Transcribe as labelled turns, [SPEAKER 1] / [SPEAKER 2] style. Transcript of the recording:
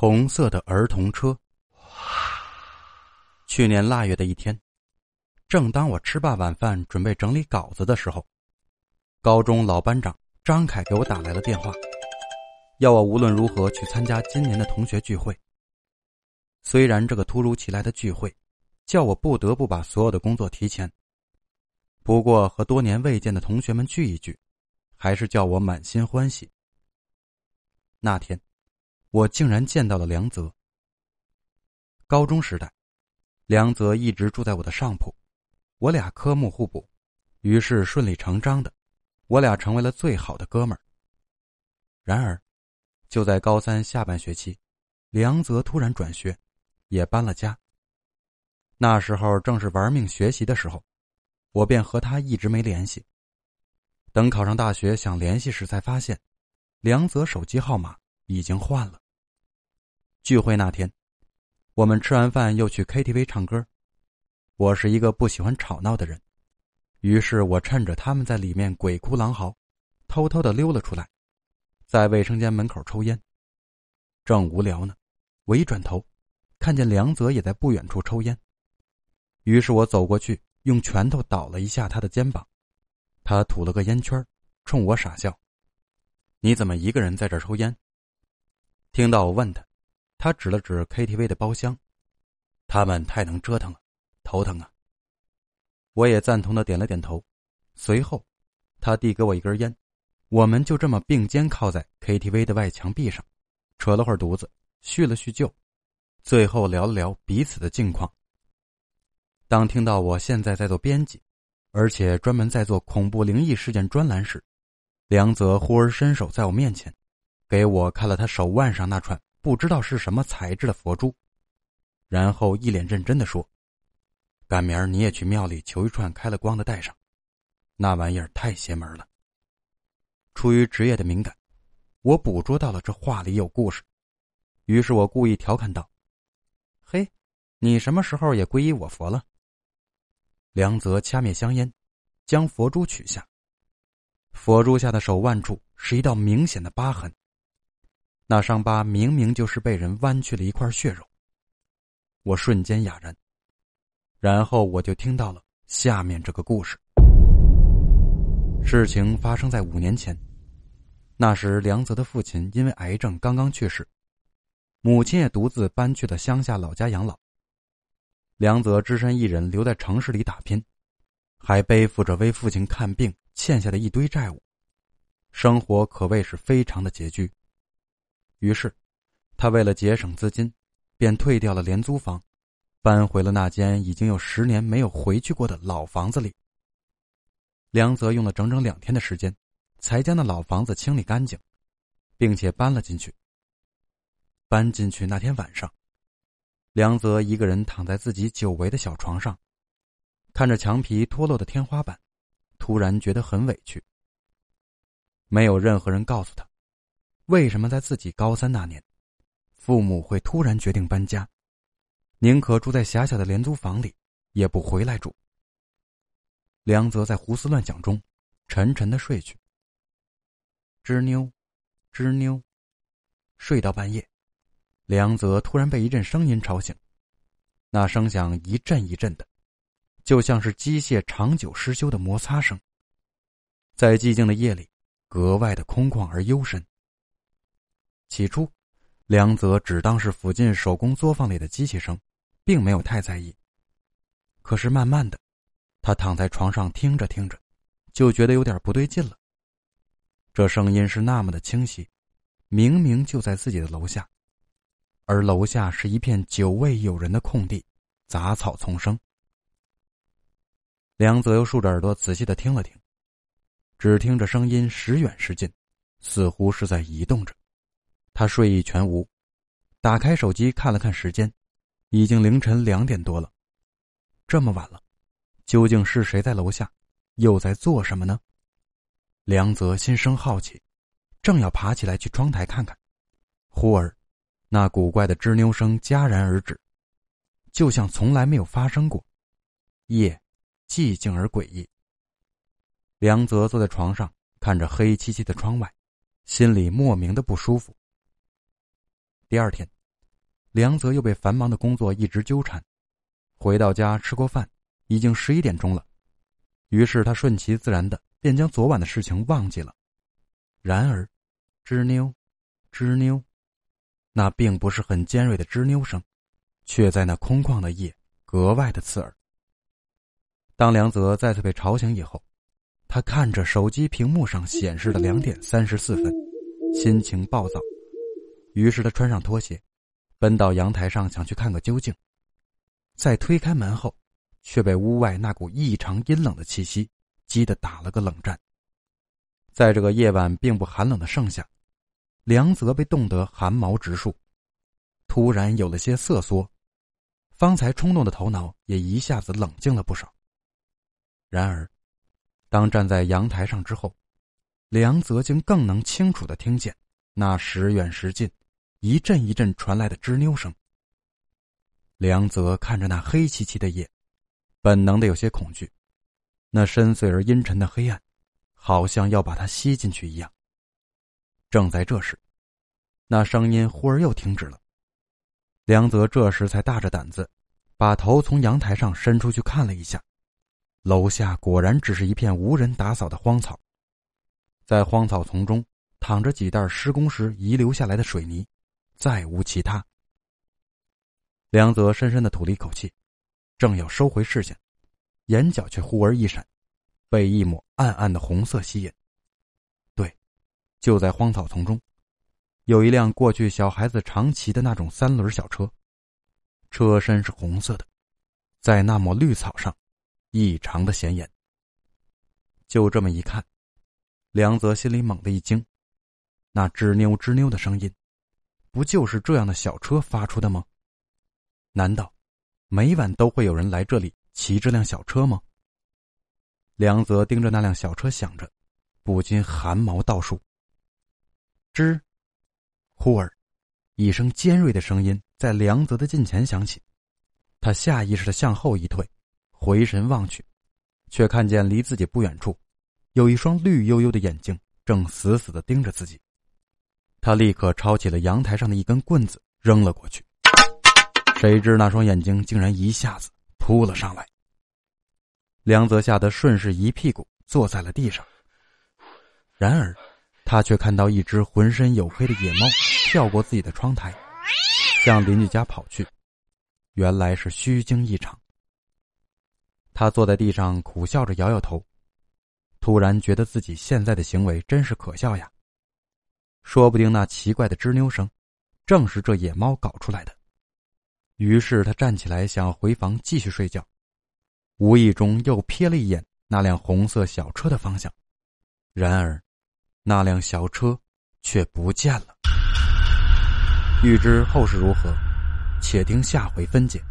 [SPEAKER 1] 红色的儿童车。去年腊月的一天，正当我吃罢晚饭准备整理稿子的时候，高中老班长张凯给我打来了电话，要我无论如何去参加今年的同学聚会。虽然这个突如其来的聚会，叫我不得不把所有的工作提前，不过和多年未见的同学们聚一聚，还是叫我满心欢喜。那天。我竟然见到了梁泽。高中时代，梁泽一直住在我的上铺，我俩科目互补，于是顺理成章的，我俩成为了最好的哥们儿。然而，就在高三下半学期，梁泽突然转学，也搬了家。那时候正是玩命学习的时候，我便和他一直没联系。等考上大学想联系时，才发现，梁泽手机号码。已经换了。聚会那天，我们吃完饭又去 KTV 唱歌。我是一个不喜欢吵闹的人，于是我趁着他们在里面鬼哭狼嚎，偷偷的溜了出来，在卫生间门口抽烟。正无聊呢，我一转头，看见梁泽也在不远处抽烟。于是我走过去，用拳头捣了一下他的肩膀，他吐了个烟圈，冲我傻笑：“你怎么一个人在这抽烟？”听到我问他，他指了指 KTV 的包厢，他们太能折腾了，头疼啊。我也赞同的点了点头，随后，他递给我一根烟，我们就这么并肩靠在 KTV 的外墙壁上，扯了会儿犊子，叙了叙旧，最后聊了聊彼此的近况。当听到我现在在做编辑，而且专门在做恐怖灵异事件专栏时，梁泽忽而伸手在我面前。给我看了他手腕上那串不知道是什么材质的佛珠，然后一脸认真的说：“赶明儿你也去庙里求一串开了光的戴上，那玩意儿太邪门了。”出于职业的敏感，我捕捉到了这话里有故事，于是我故意调侃道：“嘿，你什么时候也皈依我佛了？”梁泽掐灭香烟，将佛珠取下，佛珠下的手腕处是一道明显的疤痕。那伤疤明明就是被人剜去了一块血肉。我瞬间哑然，然后我就听到了下面这个故事。事情发生在五年前，那时梁泽的父亲因为癌症刚刚去世，母亲也独自搬去了乡下老家养老。梁泽只身一人留在城市里打拼，还背负着为父亲看病欠下的一堆债务，生活可谓是非常的拮据。于是，他为了节省资金，便退掉了廉租房，搬回了那间已经有十年没有回去过的老房子里。梁泽用了整整两天的时间，才将那老房子清理干净，并且搬了进去。搬进去那天晚上，梁泽一个人躺在自己久违的小床上，看着墙皮脱落的天花板，突然觉得很委屈。没有任何人告诉他。为什么在自己高三那年，父母会突然决定搬家，宁可住在狭小的廉租房里，也不回来住？梁泽在胡思乱想中，沉沉的睡去。吱妞，吱妞，睡到半夜，梁泽突然被一阵声音吵醒，那声响一阵一阵的，就像是机械长久失修的摩擦声，在寂静的夜里，格外的空旷而幽深。起初，梁泽只当是附近手工作坊里的机器声，并没有太在意。可是慢慢的，他躺在床上听着听着，就觉得有点不对劲了。这声音是那么的清晰，明明就在自己的楼下，而楼下是一片久未有人的空地，杂草丛生。梁泽又竖着耳朵仔细的听了听，只听着声音时远时近，似乎是在移动着。他睡意全无，打开手机看了看时间，已经凌晨两点多了。这么晚了，究竟是谁在楼下，又在做什么呢？梁泽心生好奇，正要爬起来去窗台看看，忽而，那古怪的吱扭声戛然而止，就像从来没有发生过。夜，寂静而诡异。梁泽坐在床上，看着黑漆漆的窗外，心里莫名的不舒服。第二天，梁泽又被繁忙的工作一直纠缠，回到家吃过饭，已经十一点钟了。于是他顺其自然的便将昨晚的事情忘记了。然而，吱妞，吱妞，那并不是很尖锐的吱妞声，却在那空旷的夜格外的刺耳。当梁泽再次被吵醒以后，他看着手机屏幕上显示的两点三十四分，心情暴躁。于是他穿上拖鞋，奔到阳台上想去看个究竟。在推开门后，却被屋外那股异常阴冷的气息激得打了个冷战。在这个夜晚并不寒冷的盛夏，梁泽被冻得汗毛直竖，突然有了些瑟缩，方才冲动的头脑也一下子冷静了不少。然而，当站在阳台上之后，梁泽竟更能清楚的听见那时远时近。一阵一阵传来的吱扭声。梁泽看着那黑漆漆的夜，本能的有些恐惧。那深邃而阴沉的黑暗，好像要把他吸进去一样。正在这时，那声音忽而又停止了。梁泽这时才大着胆子，把头从阳台上伸出去看了一下，楼下果然只是一片无人打扫的荒草，在荒草丛中躺着几袋施工时遗留下来的水泥。再无其他。梁泽深深的吐了一口气，正要收回视线，眼角却忽而一闪，被一抹暗暗的红色吸引。对，就在荒草丛中，有一辆过去小孩子常骑的那种三轮小车，车身是红色的，在那抹绿草上，异常的显眼。就这么一看，梁泽心里猛地一惊，那吱扭吱扭的声音。不就是这样的小车发出的吗？难道每晚都会有人来这里骑这辆小车吗？梁泽盯着那辆小车想着，不禁汗毛倒竖。吱，忽而，一声尖锐的声音在梁泽的近前响起，他下意识的向后一退，回神望去，却看见离自己不远处，有一双绿油油的眼睛正死死的盯着自己。他立刻抄起了阳台上的一根棍子，扔了过去。谁知那双眼睛竟然一下子扑了上来。梁泽吓得顺势一屁股坐在了地上。然而，他却看到一只浑身黝黑的野猫跳过自己的窗台，向邻居家跑去。原来是虚惊一场。他坐在地上苦笑着，摇摇头，突然觉得自己现在的行为真是可笑呀。说不定那奇怪的吱扭声，正是这野猫搞出来的。于是他站起来，想回房继续睡觉，无意中又瞥了一眼那辆红色小车的方向，然而，那辆小车却不见了。欲知后事如何，且听下回分解。